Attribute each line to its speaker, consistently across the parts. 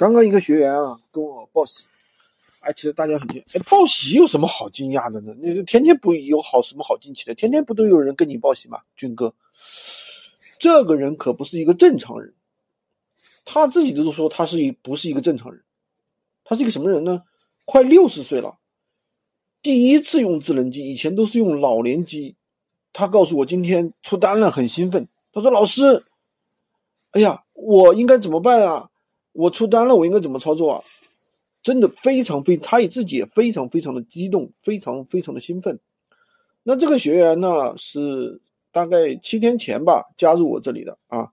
Speaker 1: 刚刚一个学员啊跟我报喜，哎，其实大家很惊，哎，报喜有什么好惊讶的呢？那是天天不有好什么好惊奇的？天天不都有人跟你报喜吗？军哥，这个人可不是一个正常人，他自己都说他是一不是一个正常人，他是一个什么人呢？快六十岁了，第一次用智能机，以前都是用老年机。他告诉我今天出单了，很兴奋。他说：“老师，哎呀，我应该怎么办啊？”我出单了，我应该怎么操作啊？真的非常非，他也自己也非常非常的激动，非常非常的兴奋。那这个学员呢，是大概七天前吧加入我这里的啊。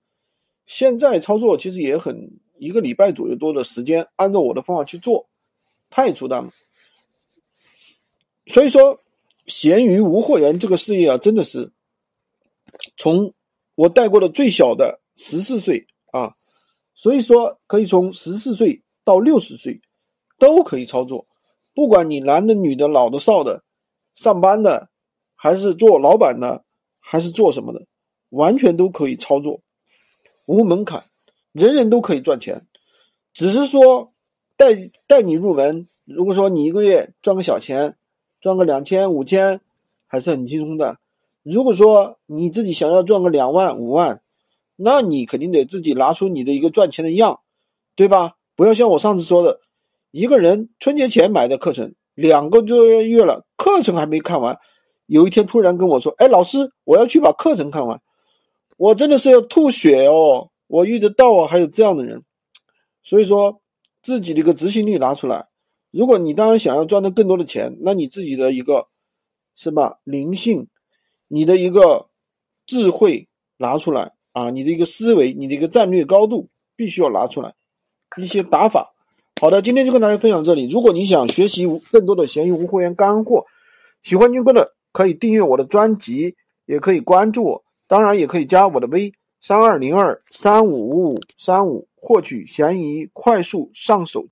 Speaker 1: 现在操作其实也很一个礼拜左右多的时间，按照我的方法去做，他也出单了。所以说，闲鱼无货源这个事业啊，真的是从我带过的最小的十四岁。所以说，可以从十四岁到六十岁，都可以操作。不管你男的、女的、老的、少的，上班的，还是做老板的，还是做什么的，完全都可以操作，无门槛，人人都可以赚钱。只是说带带你入门，如果说你一个月赚个小钱，赚个两千、五千，还是很轻松的。如果说你自己想要赚个两万、五万，那你肯定得自己拿出你的一个赚钱的样，对吧？不要像我上次说的，一个人春节前买的课程，两个多月了，课程还没看完，有一天突然跟我说：“哎，老师，我要去把课程看完。”我真的是要吐血哦！我遇得到啊，还有这样的人，所以说自己的一个执行力拿出来。如果你当然想要赚到更多的钱，那你自己的一个是吧灵性，你的一个智慧拿出来。啊，你的一个思维，你的一个战略高度，必须要拿出来一些打法。好的，今天就跟大家分享这里。如果你想学习更多的闲鱼无货源干货，喜欢军哥的可以订阅我的专辑，也可以关注我，当然也可以加我的微三二零二三五五五三五，获取闲鱼快速上手。